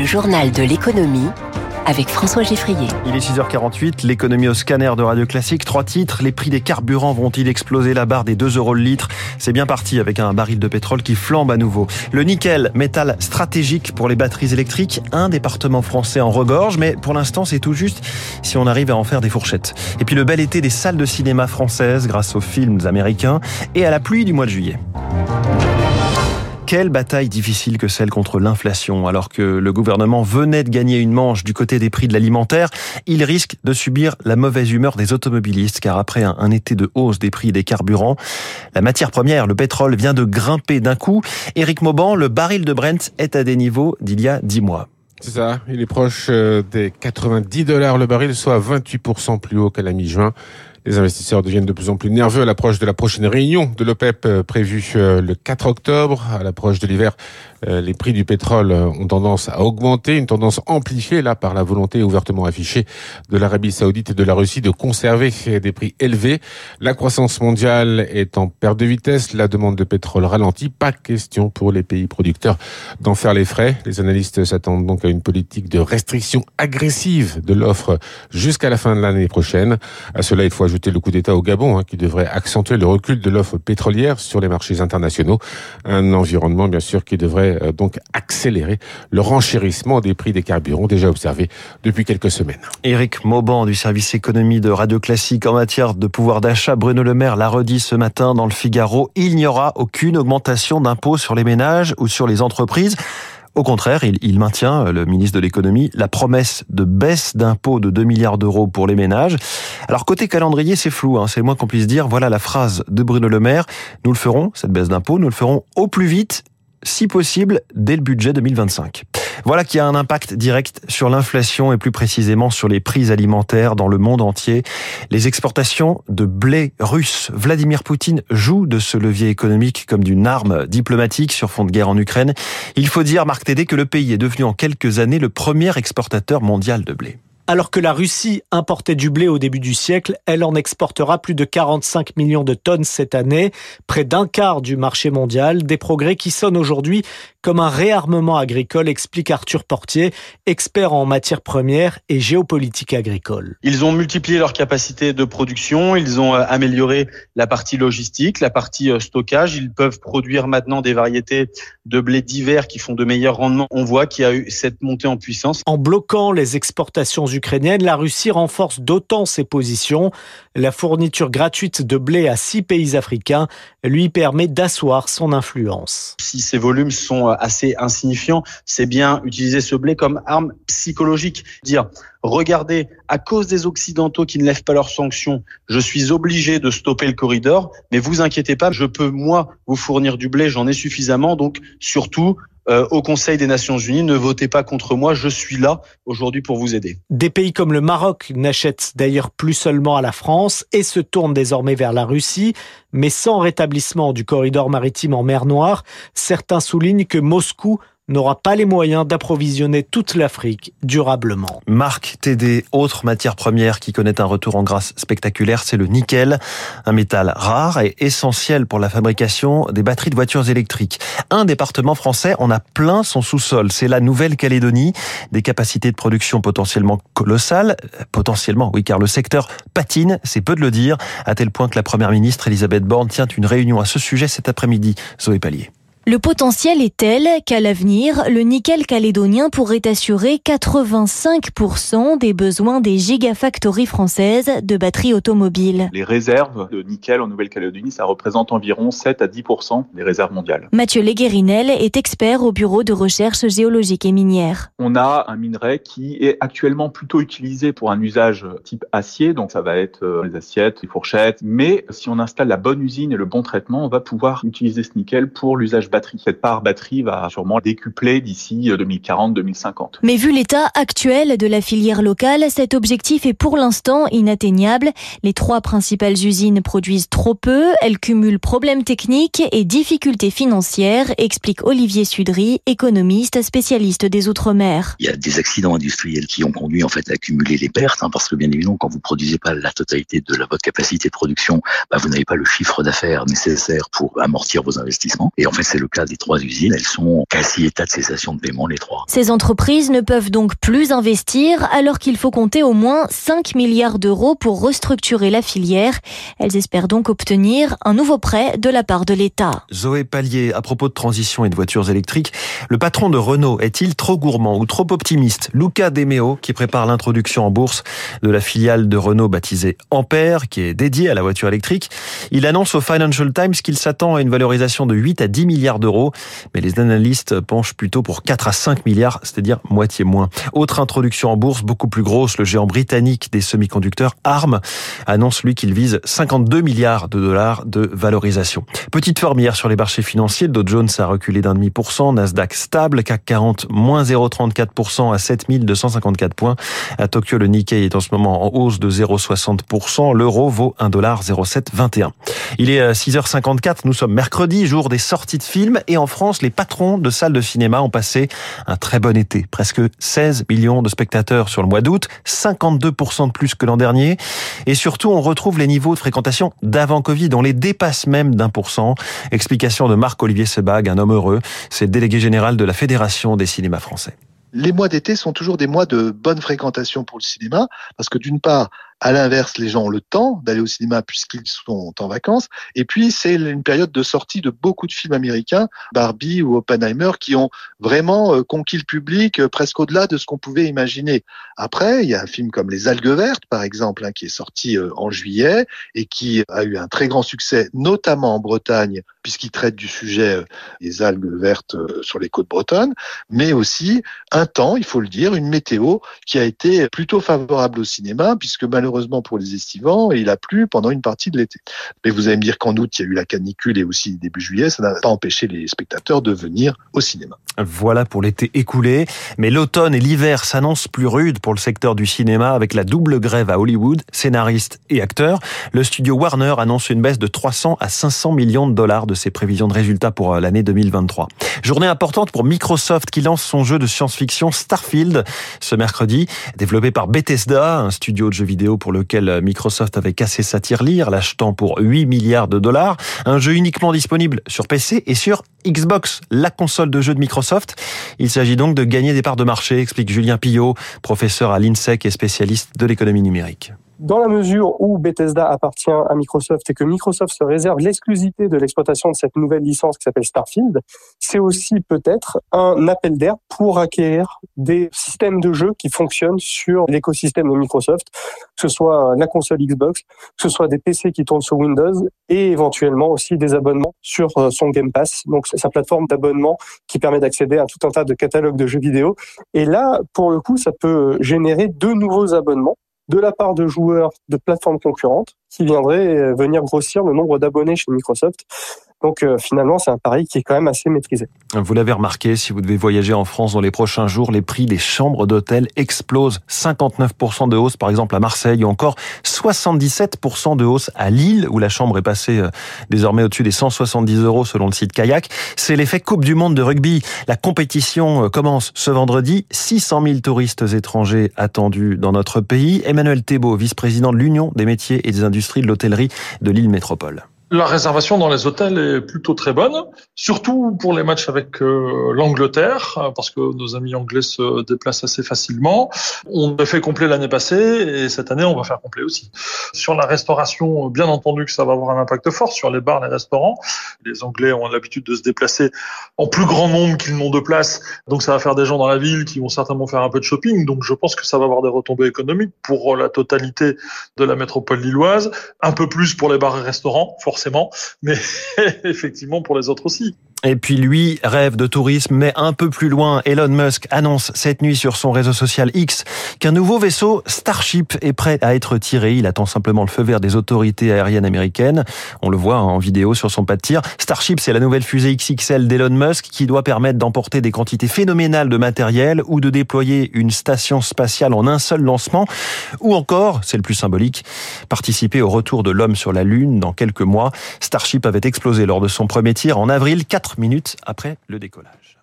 Le journal de l'économie avec François Geffrier. Il est 6h48, l'économie au scanner de Radio Classique. Trois titres, les prix des carburants vont-ils exploser la barre des 2 euros le litre? C'est bien parti avec un baril de pétrole qui flambe à nouveau. Le nickel, métal stratégique pour les batteries électriques, un département français en regorge, mais pour l'instant c'est tout juste si on arrive à en faire des fourchettes. Et puis le bel été des salles de cinéma françaises grâce aux films américains et à la pluie du mois de juillet. Quelle bataille difficile que celle contre l'inflation. Alors que le gouvernement venait de gagner une manche du côté des prix de l'alimentaire, il risque de subir la mauvaise humeur des automobilistes car après un, été de hausse des prix des carburants, la matière première, le pétrole, vient de grimper d'un coup. Éric Mauban, le baril de Brent est à des niveaux d'il y a 10 mois. C'est ça, il est proche euh, des 90 dollars le baril, soit 28% plus haut qu'à la mi-juin. Les investisseurs deviennent de plus en plus nerveux à l'approche de la prochaine réunion de l'OPEP euh, prévue euh, le 4 octobre. À l'approche de l'hiver, euh, les prix du pétrole ont tendance à augmenter, une tendance amplifiée là par la volonté ouvertement affichée de l'Arabie saoudite et de la Russie de conserver des prix élevés. La croissance mondiale est en perte de vitesse, la demande de pétrole ralentit. Pas question pour les pays producteurs d'en faire les frais. Les analystes s'attendent donc à une politique de restriction agressive de l'offre jusqu'à la fin de l'année prochaine. À cela, il faut ajouter le coup d'État au Gabon, hein, qui devrait accentuer le recul de l'offre pétrolière sur les marchés internationaux. Un environnement, bien sûr, qui devrait euh, donc accélérer le renchérissement des prix des carburants déjà observé depuis quelques semaines. Éric Mauban du service économie de Radio Classique en matière de pouvoir d'achat, Bruno Le Maire l'a redit ce matin dans le Figaro, il n'y aura aucune augmentation d'impôts sur les ménages ou sur les entreprises. Au contraire, il, maintient, euh, le ministre de l'économie, la promesse de baisse d'impôts de 2 milliards d'euros pour les ménages. Alors côté calendrier, c'est flou, hein, c'est moins qu'on puisse dire. Voilà la phrase de Bruno Le Maire. Nous le ferons, cette baisse d'impôts, nous le ferons au plus vite, si possible, dès le budget 2025. Voilà qui a un impact direct sur l'inflation et plus précisément sur les prix alimentaires dans le monde entier. Les exportations de blé russe. Vladimir Poutine joue de ce levier économique comme d'une arme diplomatique sur fond de guerre en Ukraine. Il faut dire, Marc Tédé, que le pays est devenu en quelques années le premier exportateur mondial de blé. Alors que la Russie importait du blé au début du siècle, elle en exportera plus de 45 millions de tonnes cette année, près d'un quart du marché mondial, des progrès qui sonnent aujourd'hui comme un réarmement agricole, explique Arthur Portier, expert en matières premières et géopolitique agricole. Ils ont multiplié leur capacité de production, ils ont euh, amélioré la partie logistique, la partie euh, stockage, ils peuvent produire maintenant des variétés de blé divers qui font de meilleurs rendements. On voit qu'il y a eu cette montée en puissance. En bloquant les exportations la Russie renforce d'autant ses positions. La fourniture gratuite de blé à six pays africains lui permet d'asseoir son influence. Si ces volumes sont assez insignifiant, c'est bien utiliser ce blé comme arme psychologique. Dire, regardez, à cause des Occidentaux qui ne lèvent pas leurs sanctions, je suis obligé de stopper le corridor, mais vous inquiétez pas, je peux moi vous fournir du blé, j'en ai suffisamment, donc surtout euh, au Conseil des Nations Unies, ne votez pas contre moi, je suis là aujourd'hui pour vous aider. Des pays comme le Maroc n'achètent d'ailleurs plus seulement à la France et se tournent désormais vers la Russie, mais sans rétablissement du corridor maritime en mer Noire, certains soulignent que Moscou n'aura pas les moyens d'approvisionner toute l'Afrique durablement. Marc TD, autre matière première qui connaît un retour en grâce spectaculaire, c'est le nickel, un métal rare et essentiel pour la fabrication des batteries de voitures électriques. Un département français en a plein son sous-sol, c'est la Nouvelle-Calédonie, des capacités de production potentiellement colossales, potentiellement oui car le secteur patine, c'est peu de le dire, à tel point que la première ministre Elisabeth Borne tient une réunion à ce sujet cet après-midi. Zoé Pallier. Le potentiel est tel qu'à l'avenir, le nickel calédonien pourrait assurer 85% des besoins des gigafactories françaises de batteries automobiles. Les réserves de nickel en Nouvelle-Calédonie, ça représente environ 7 à 10% des réserves mondiales. Mathieu Leguerinel est expert au Bureau de recherche géologique et minière. On a un minerai qui est actuellement plutôt utilisé pour un usage type acier, donc ça va être euh, les assiettes, les fourchettes, mais si on installe la bonne usine et le bon traitement, on va pouvoir utiliser ce nickel pour l'usage batterie. Cette part batterie va sûrement décupler d'ici 2040-2050. Euh, Mais vu l'état actuel de la filière locale, cet objectif est pour l'instant inatteignable. Les trois principales usines produisent trop peu, elles cumulent problèmes techniques et difficultés financières, explique Olivier Sudry, économiste spécialiste des Outre-mer. Il y a des accidents industriels qui ont conduit en fait à accumuler les pertes, hein, parce que bien évidemment, quand vous produisez pas la totalité de la, votre capacité de production, bah, vous n'avez pas le chiffre d'affaires nécessaire pour amortir vos investissements. Et en fait, c'est le cas des trois usines. Elles sont quasi état de cessation de paiement, les trois. Ces entreprises ne peuvent donc plus investir alors qu'il faut compter au moins 5 milliards d'euros pour restructurer la filière. Elles espèrent donc obtenir un nouveau prêt de la part de l'État. Zoé Pallier, à propos de transition et de voitures électriques, le patron de Renault est-il trop gourmand ou trop optimiste? Luca Demeo, qui prépare l'introduction en bourse de la filiale de Renault baptisée Ampère, qui est dédiée à la voiture électrique, il annonce au Financial Times qu'il s'attend à une valorisation de 8 à 10 milliards d'euros, mais les analystes penchent plutôt pour 4 à 5 milliards, c'est-à-dire moitié moins. Autre introduction en bourse, beaucoup plus grosse, le géant britannique des semi-conducteurs ARM annonce lui qu'il vise 52 milliards de dollars de valorisation. Petite forme hier sur les marchés financiers, Dow Jones a reculé d'un demi pour cent, Nasdaq stable, CAC 40 moins 0,34% à 7254 points. À Tokyo, le Nikkei est en ce moment en hausse de 0,60%, l'euro vaut 1,0721. Il est 6h54, nous sommes mercredi, jour des sorties de films et en France, les patrons de salles de cinéma ont passé un très bon été. Presque 16 millions de spectateurs sur le mois d'août, 52% de plus que l'an dernier. Et surtout, on retrouve les niveaux de fréquentation d'avant Covid. On les dépasse même d'un pour cent. Explication de Marc-Olivier Sebag, un homme heureux. C'est délégué général de la Fédération des cinémas français. Les mois d'été sont toujours des mois de bonne fréquentation pour le cinéma, parce que d'une part, à l'inverse, les gens ont le temps d'aller au cinéma puisqu'ils sont en vacances. Et puis, c'est une période de sortie de beaucoup de films américains, Barbie ou Oppenheimer, qui ont vraiment euh, conquis le public euh, presque au-delà de ce qu'on pouvait imaginer. Après, il y a un film comme Les Algues Vertes, par exemple, hein, qui est sorti euh, en juillet et qui a eu un très grand succès, notamment en Bretagne, puisqu'il traite du sujet des algues vertes sur les côtes bretonnes, mais aussi un temps, il faut le dire, une météo qui a été plutôt favorable au cinéma, puisque malheureusement, pour les estivants, il a plu pendant une partie de l'été. Mais vous allez me dire qu'en août, il y a eu la canicule et aussi début juillet, ça n'a pas empêché les spectateurs de venir au cinéma. Voilà pour l'été écoulé, mais l'automne et l'hiver s'annoncent plus rudes pour le secteur du cinéma avec la double grève à Hollywood, scénaristes et acteurs. Le studio Warner annonce une baisse de 300 à 500 millions de dollars de ses prévisions de résultats pour euh, l'année 2023. Journée importante pour Microsoft qui lance son jeu de science-fiction Starfield ce mercredi, développé par Bethesda, un studio de jeux vidéo pour lequel Microsoft avait cassé sa tirelire, l'achetant pour 8 milliards de dollars. Un jeu uniquement disponible sur PC et sur Xbox, la console de jeu de Microsoft. Il s'agit donc de gagner des parts de marché, explique Julien Pillot, professeur à l'INSEC et spécialiste de l'économie numérique dans la mesure où Bethesda appartient à Microsoft et que Microsoft se réserve l'exclusivité de l'exploitation de cette nouvelle licence qui s'appelle Starfield, c'est aussi peut-être un appel d'air pour acquérir des systèmes de jeux qui fonctionnent sur l'écosystème de Microsoft, que ce soit la console Xbox, que ce soit des PC qui tournent sur Windows et éventuellement aussi des abonnements sur euh, son Game Pass, donc sa plateforme d'abonnement qui permet d'accéder à tout un tas de catalogues de jeux vidéo. Et là, pour le coup, ça peut générer deux nouveaux abonnements de la part de joueurs de plateformes concurrentes qui viendraient euh, venir grossir le nombre d'abonnés chez Microsoft. Donc euh, finalement, c'est un pari qui est quand même assez maîtrisé. Vous l'avez remarqué, si vous devez voyager en France dans les prochains jours, les prix des chambres d'hôtel explosent. 59% de hausse par exemple à Marseille ou encore 77% de hausse à Lille où la chambre est passée euh, désormais au-dessus des 170 euros selon le site Kayak. C'est l'effet Coupe du Monde de rugby. La compétition euh, commence ce vendredi. 600 000 touristes étrangers attendus dans notre pays. Emmanuel Thébault, vice-président de l'Union des métiers et des industries de l'hôtellerie de Lille Métropole. La réservation dans les hôtels est plutôt très bonne, surtout pour les matchs avec euh, l'Angleterre, parce que nos amis anglais se déplacent assez facilement. On a fait complet l'année passée et cette année on va faire complet aussi. Sur la restauration, bien entendu que ça va avoir un impact fort sur les bars, les restaurants. Les Anglais ont l'habitude de se déplacer en plus grand nombre qu'ils n'ont de place, donc ça va faire des gens dans la ville qui vont certainement faire un peu de shopping. Donc je pense que ça va avoir des retombées économiques pour la totalité de la métropole lilloise, un peu plus pour les bars et restaurants, forcément forcément, mais effectivement pour les autres aussi. Et puis lui rêve de tourisme, mais un peu plus loin, Elon Musk annonce cette nuit sur son réseau social X qu'un nouveau vaisseau Starship est prêt à être tiré. Il attend simplement le feu vert des autorités aériennes américaines. On le voit en vidéo sur son pas de tir. Starship, c'est la nouvelle fusée XXL d'Elon Musk qui doit permettre d'emporter des quantités phénoménales de matériel ou de déployer une station spatiale en un seul lancement. Ou encore, c'est le plus symbolique, participer au retour de l'homme sur la Lune dans quelques mois. Starship avait explosé lors de son premier tir en avril. 4 minutes après le décollage.